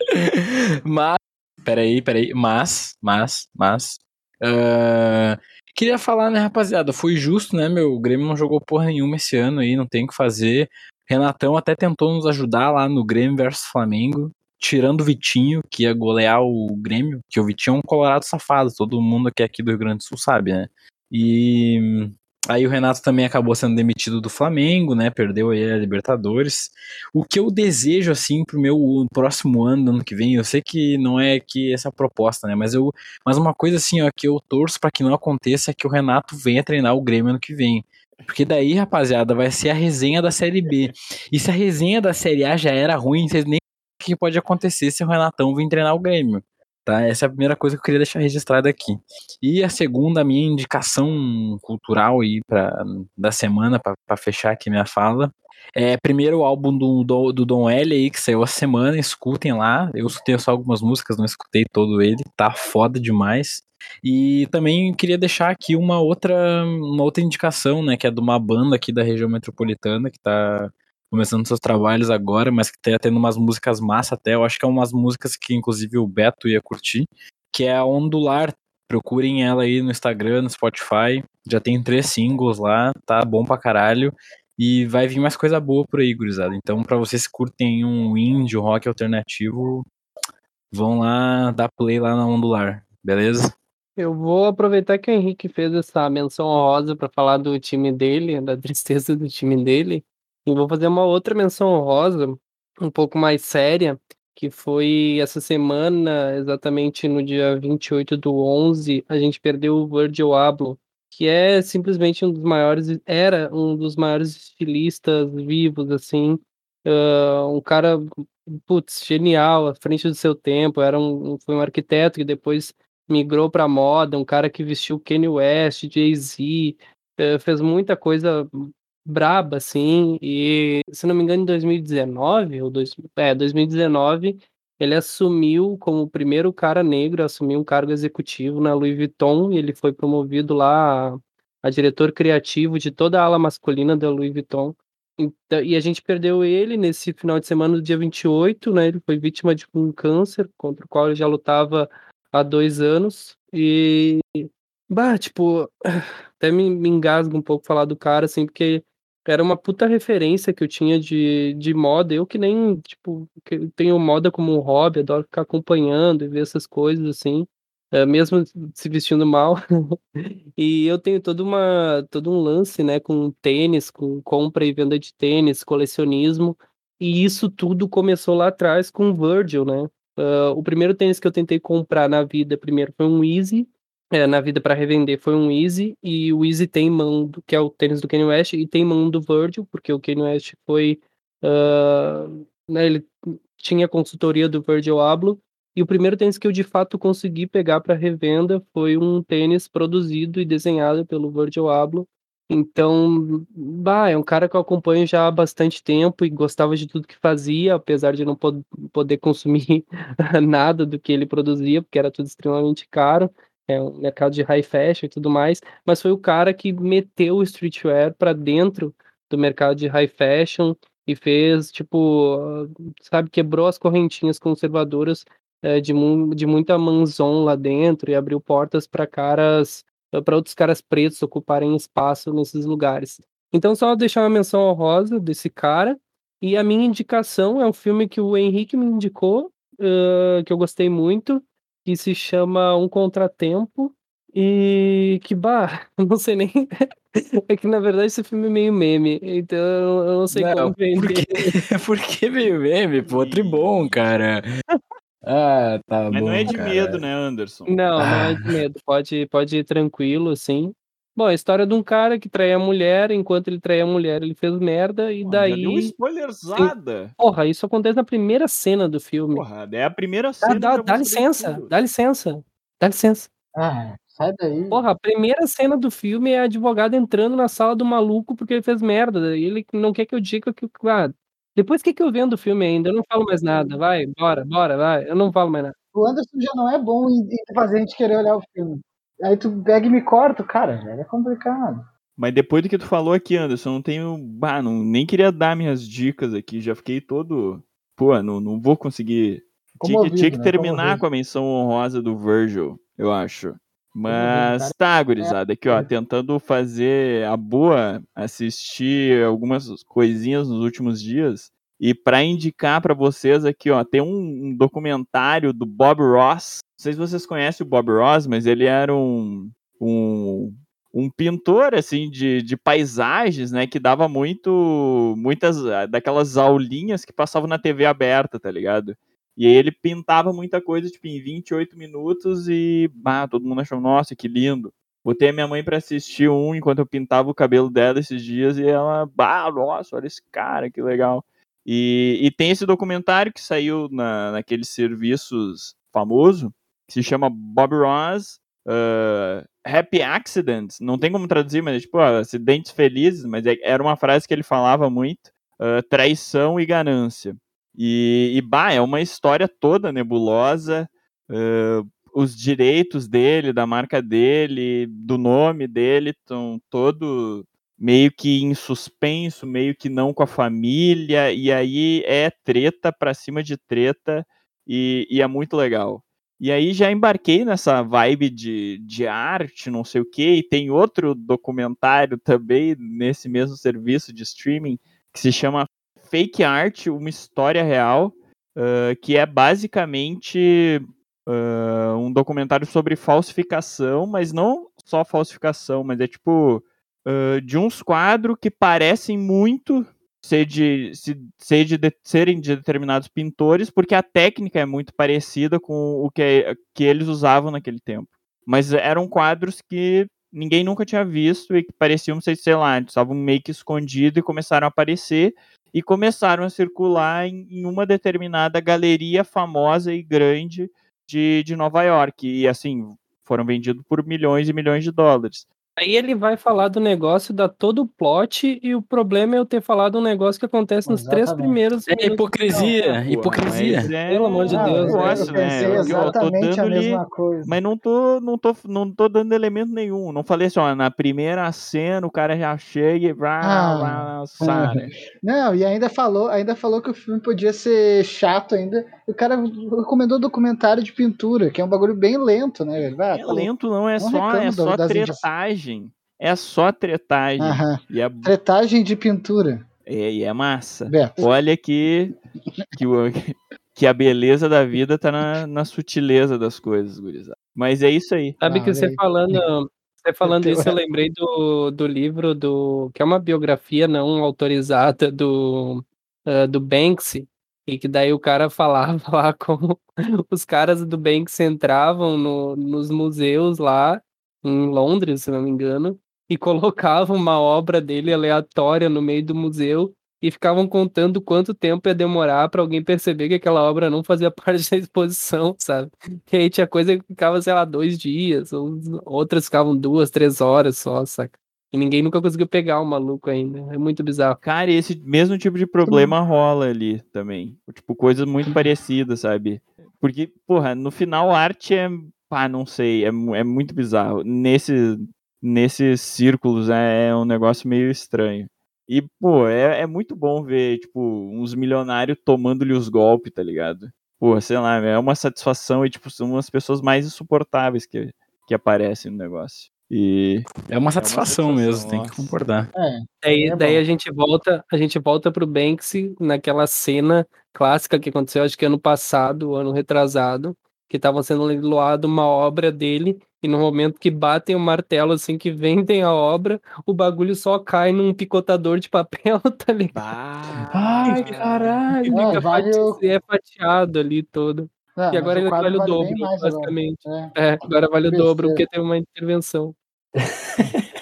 mas, peraí, peraí. Mas, mas, mas. ah, queria falar, né, rapaziada? Foi justo, né, meu? O Grêmio não jogou porra nenhuma esse ano aí, não tem o que fazer. Renatão até tentou nos ajudar lá no Grêmio versus Flamengo. Tirando o Vitinho, que ia golear o Grêmio, que o Vitinho é um colorado safado, todo mundo que é aqui do Rio Grande do Sul sabe, né? E aí o Renato também acabou sendo demitido do Flamengo, né? Perdeu aí a Libertadores. O que eu desejo, assim, pro meu próximo ano, ano que vem, eu sei que não é que essa proposta, né? Mas, eu, mas uma coisa assim, ó, que eu torço para que não aconteça é que o Renato venha treinar o Grêmio ano que vem. Porque daí, rapaziada, vai ser a resenha da Série B. E se a resenha da Série A já era ruim, vocês nem o que pode acontecer se o Renatão vir treinar o Grêmio. Tá? Essa é a primeira coisa que eu queria deixar registrada aqui. E a segunda, a minha indicação cultural aí pra, da semana, para fechar aqui minha fala, é primeiro o álbum do, do, do Dom L aí, que saiu a semana, escutem lá. Eu escutei só algumas músicas, não escutei todo ele, tá foda demais. E também queria deixar aqui uma outra, uma outra indicação, né, que é de uma banda aqui da região metropolitana, que tá começando seus trabalhos agora, mas que tá tendo umas músicas massa até, eu acho que é umas músicas que inclusive o Beto ia curtir, que é a Ondular, procurem ela aí no Instagram, no Spotify, já tem três singles lá, tá bom pra caralho, e vai vir mais coisa boa por aí, gurizada, então pra vocês que curtem um indie, um rock alternativo, vão lá dar play lá na Ondular, beleza? Eu vou aproveitar que o Henrique fez essa menção honrosa para falar do time dele, da tristeza do time dele, e vou fazer uma outra menção honrosa, um pouco mais séria, que foi essa semana, exatamente no dia 28 do 11, a gente perdeu o Virgil Abloh, que é simplesmente um dos maiores, era um dos maiores estilistas vivos, assim, ah, um cara, putz, genial, à frente do seu tempo, era um, foi um arquiteto que depois migrou para moda, um cara que vestiu Kanye West, Jay-Z, eh, fez muita coisa braba, assim, e se não me engano, em 2019, ou dois, é, 2019, ele assumiu como o primeiro cara negro a assumir um cargo executivo na Louis Vuitton, e ele foi promovido lá a, diretor criativo de toda a ala masculina da Louis Vuitton. Então, e a gente perdeu ele nesse final de semana do dia 28, né? Ele foi vítima de um câncer contra o qual ele já lutava há dois anos. E, bah, tipo, até me, me engasga um pouco falar do cara, assim, porque era uma puta referência que eu tinha de, de moda. Eu que nem, tipo, que tenho moda como um hobby, adoro ficar acompanhando e ver essas coisas, assim, é, mesmo se vestindo mal. e eu tenho todo, uma, todo um lance, né, com tênis, com compra e venda de tênis, colecionismo. E isso tudo começou lá atrás com o Virgil, né? Uh, o primeiro tênis que eu tentei comprar na vida primeiro foi um Easy, é, na vida para revender foi um Easy, e o Easy tem mão, do, que é o tênis do Kanye West, e tem mão do Virgil, porque o Kanye West foi. Uh, né, ele tinha consultoria do Virgil Abloh, e o primeiro tênis que eu de fato consegui pegar para revenda foi um tênis produzido e desenhado pelo Virgil Abloh. Então, bah, é um cara que eu acompanho já há bastante tempo e gostava de tudo que fazia, apesar de não pod poder consumir nada do que ele produzia, porque era tudo extremamente caro. É um mercado de high fashion e tudo mais, mas foi o cara que meteu o streetwear para dentro do mercado de high fashion e fez, tipo, sabe, quebrou as correntinhas conservadoras é, de, mu de muita manzon lá dentro e abriu portas para caras, para outros caras pretos ocuparem espaço nesses lugares. Então, só deixar uma menção honrosa desse cara. E a minha indicação é um filme que o Henrique me indicou, uh, que eu gostei muito, que se chama Um Contratempo. E que, bah, não sei nem. É que na verdade esse filme é meio meme, então eu não sei não, como vender. Por que meio meme? Pô, tribom, cara. Ah, tá Mas bom. não é de cara. medo, né, Anderson? Não, não é de medo. Pode, pode ir tranquilo, assim. Bom, a história de um cara que traía a mulher, enquanto ele traía a mulher, ele fez merda, e Pô, daí. Deu spoilerzada. Porra, isso acontece na primeira cena do filme. Porra, é a primeira Dá, cena. dá, dá saber licença, dá licença, dá licença. Ah, sai daí. Porra, a primeira cena do filme é a advogada entrando na sala do maluco porque ele fez merda. E ele não quer que eu diga que. Ah, depois que, que eu vendo o filme ainda? Eu não falo mais nada. Vai, bora, bora, vai. Eu não falo mais nada. O Anderson já não é bom em fazer a gente querer olhar o filme. Aí tu pega e me corta, cara, velho, é complicado. Mas depois do que tu falou aqui, Anderson, eu não tenho. Bah, não, nem queria dar minhas dicas aqui. Já fiquei todo. Pô, não, não vou conseguir. Tinha que, Comovido, tinha que né? terminar Comovido. com a menção honrosa do Virgil, eu acho. Mas tá, gurizada, aqui ó, tentando fazer a boa, assistir algumas coisinhas nos últimos dias. E pra indicar pra vocês aqui, ó, tem um, um documentário do Bob Ross. Não sei se vocês conhecem o Bob Ross, mas ele era um, um, um pintor assim de, de paisagens, né, que dava muito muitas ah, daquelas aulinhas que passavam na TV aberta, tá ligado? E ele pintava muita coisa tipo em 28 minutos e bah, todo mundo achou, nossa, que lindo. Botei a minha mãe pra assistir um enquanto eu pintava o cabelo dela esses dias e ela, bah, nossa, olha esse cara, que legal. E, e tem esse documentário que saiu na, naqueles serviços famoso, que se chama Bob Ross uh, Happy Accidents. Não tem como traduzir, mas é tipo ah, acidentes felizes, mas é- era uma frase que ele falava muito: uh, traição e ganância. E, e bah, é uma história toda nebulosa. uh, os direitos dele, da marca dele, do nome dele, estão todo meio que em suspenso, meio que não com a família, e aí é treta pra cima de treta, e, e é muito legal. E aí já embarquei nessa vibe de, de arte, não sei o que, e tem outro documentário também nesse mesmo serviço de streaming que se chama Fake Art, uma história real, uh, que é basicamente uh, um documentário sobre falsificação, mas não só falsificação, mas é tipo uh, de uns quadros que parecem muito ser de, se- ser de, de- serem de determinados pintores, porque a técnica é muito parecida com o que, que eles usavam naquele tempo. Mas eram quadros que ninguém nunca tinha visto e que pareciam ser, sei lá, estavam meio que escondidos e começaram a aparecer e começaram a circular em, em uma determinada galeria famosa e grande de, de Nova York. E assim, foram vendidos por milhões e milhões de dólares. Aí ele vai falar do negócio, dá todo o plot, e o problema é eu ter falado um negócio que acontece nos três primeiros É hipocrisia, Porra, hipocrisia. mas é Pelo amor de um Deus, eu né? Eu- eu tô exatamente a ali- mesma coisa. Mas não tô, não, tô, não tô dando elemento nenhum. Não falei assim, ó, na primeira cena o cara já chega e Ah, vrá, sabe? Não, e ainda falou, ainda falou que o filme podia ser chato ainda. E o cara recomendou documentário de pintura, que é um bagulho bem lento, né, velho? Vai, É lento, não, é Não só, é só indicações. Tretagem. É só tretagem. Aham. E é, Tretagem de pintura. é, e é massa. Beto. Olha que, que, que a beleza da vida tá na, na sutileza das coisas, gurizada. Mas é isso aí. Sabe Ah, que você aí. falando, você falando isso, eu lembrei do, do livro do que é uma biografia não autorizada do ah, do Banksy, E que daí o cara falava lá como os caras do Banks entravam no, nos museus lá em Londres, se não me engano, e colocavam uma obra dele aleatória no meio do museu e ficavam contando quanto tempo ia demorar para alguém perceber que aquela obra não fazia parte da exposição, sabe? E aí tinha coisa que ficava, sei lá, dois dias, ou outras ficavam duas, três horas só, saca? E ninguém nunca conseguiu pegar o maluco ainda. É muito bizarro. Cara, e esse mesmo tipo de problema rola ali também. Tipo, coisas muito parecidas, sabe? Porque, porra, no final a arte é. Pá, não sei, é, é muito bizarro. Nesse, nesses círculos é, é um negócio meio estranho. E, pô, é, é muito bom ver, tipo, uns milionários tomando-lhe os golpes, tá ligado? Pô, sei lá, é uma satisfação e, tipo, são umas pessoas mais insuportáveis que, que aparecem no negócio. E. É uma satisfação, satisfação, mesmo, tem que nossa. concordar. É, Daí, É daí bom. a gente volta, a gente volta pro Banksy naquela cena clássica que aconteceu, acho que ano passado, ano retrasado, que estava sendo leiloado uma obra dele e no momento que batem o martelo assim que vendem a obra, o bagulho só cai num picotador de papel, tá ligado? Ai, caralho. fica É, vale fati- o- é fatiado ali todo. é, e agora ele vale o dobro, mais agora. basicamente. É. É, agora vale o dobro porque teve uma intervenção.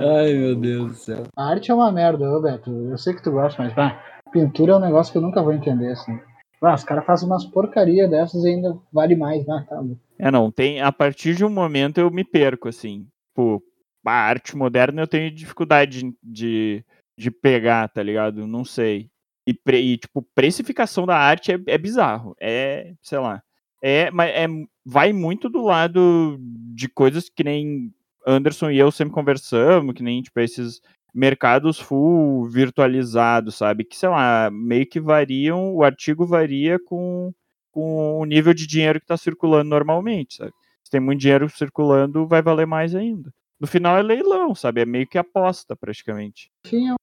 Ai, meu Deus do céu. A arte é uma merda, ô Beto. Eu sei que tu gosta, mas pá, pintura é um negócio que eu nunca vou entender, assim. Ah, os caras fazem umas porcaria dessas e ainda vale mais. Ah, tá. É, não, tem. A partir de um momento eu me perco, assim. Tipo, a arte moderna eu tenho dificuldade de, de, de pegar, tá ligado? Não sei. E, pre- e, tipo, precificação da arte é, é bizarro. É, sei lá. É, mas é, vai muito do lado de coisas que nem Anderson e eu sempre conversamos, que nem, tipo, esses mercados full virtualizados, sabe? Que, sei lá, meio que variam, o artigo varia com, com o nível de dinheiro que está circulando normalmente, sabe? Se tem muito dinheiro circulando, vai valer mais ainda. No final é leilão, sabe? É meio que aposta, praticamente. Enfim, é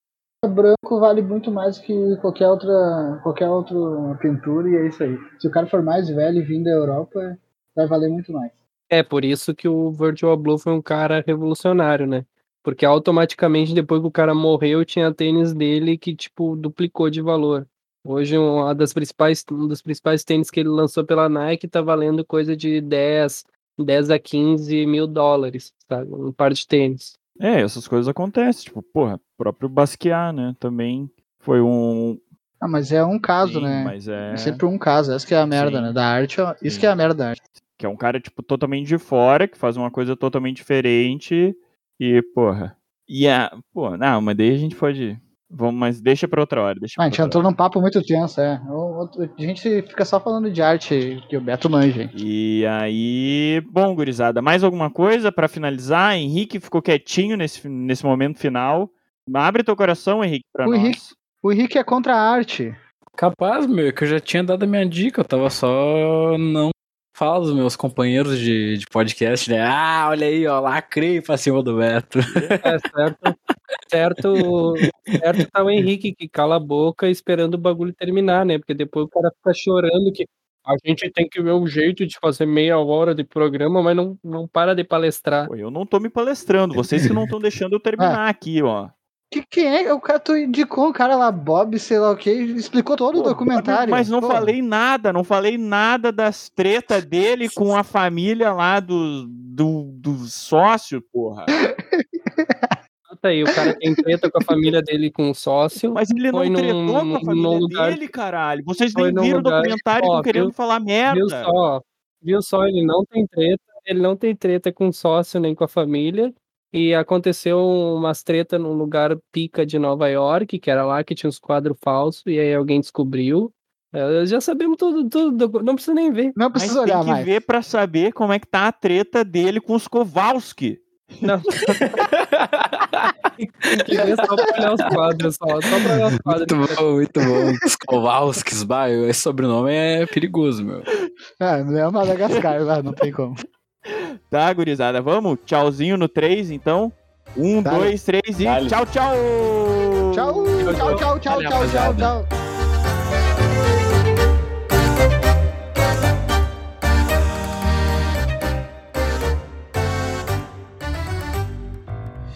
um branco vale muito mais que qualquer outra, qualquer outra pintura e é isso aí. Se o cara for mais velho e vir da Europa, vai valer muito mais. É por isso que o Virtual Blue foi um cara revolucionário, né? Porque automaticamente depois que o cara morreu, tinha tênis dele que tipo duplicou de valor. Hoje uma das principais, um dos principais tênis que ele lançou pela Nike tá valendo coisa de 10, 10 a 15 mil dólares, sabe? Um par de tênis. É, essas coisas acontecem. Tipo, porra, próprio Basquiat, né? Também foi um. Ah, mas é um caso, Sim, né? Mas é. É sempre um caso. Essa que é a merda, Sim. né? Da arte, ó, isso Sim. que é a merda da arte. Que é um cara, tipo, totalmente de fora, que faz uma coisa totalmente diferente. E, porra. E a. Pô, não, mas daí a gente pode. Vamos, mas deixa pra outra hora. Deixa Ah, a gente entrou hora. num papo muito tenso, é. A gente fica só falando de arte, que o Beto manja, hein? E aí, bom, gurizada, mais alguma coisa pra finalizar? Henrique ficou quietinho nesse, nesse momento final. Abre teu coração, Henrique, pra O nós. Henrique- O Henrique é contra a arte. Capaz, meu, que eu já tinha dado a minha dica, eu tava só não fala dos meus companheiros de, de podcast, né? Ah, olha aí, ó, lacrei pra cima do Beto. É certo. certo, certo tá o Henrique que cala a boca esperando o bagulho terminar, né? Porque depois o cara fica chorando que a gente tem que ver um jeito de fazer meia hora de programa, mas não, não para de palestrar. Pô, eu não tô me palestrando, vocês que não estão deixando eu terminar aqui, ó. Que, quem é? O cara tu indicou um cara lá, Bob, sei lá o que, explicou todo o Pô, documentário. Mas não Pô, falei nada, não falei nada das tretas dele com a família lá do, do, do sócio, porra. Tá aí, o cara tem treta com a família dele com o sócio. Mas ele não Foi num- tretou com a família lugar- dele, caralho. Vocês nem viram o documentário e Ó, estão querendo viu- falar Viu merda. só? Viu só? Ele não tem treta, ele não tem treta com o sócio nem com a família. E aconteceu umas treta num lugar pica de Nova York, que era lá que tinha uns quadros falsos, e aí alguém descobriu. É, Já sabemos tudo, tudo, não precisa nem ver. Não precisa tem olhar que mais. ver pra saber como é que tá a treta dele com os Kowalski. Não. tem que ver só pra olhar os quadros, só, só pra olhar os quadros. Muito bom, muito bom. Os Kowalskis, bah, esse sobrenome é perigoso, meu. Ah, é o Madagascar, vai, não tem como. Tá, gurizada? Vamos? Tchauzinho no 3, então. Um, Dale. dois, três e Dale. tchau, tchau! Tchau, tchau, tchau, tchau, tchau, tchau, tchau.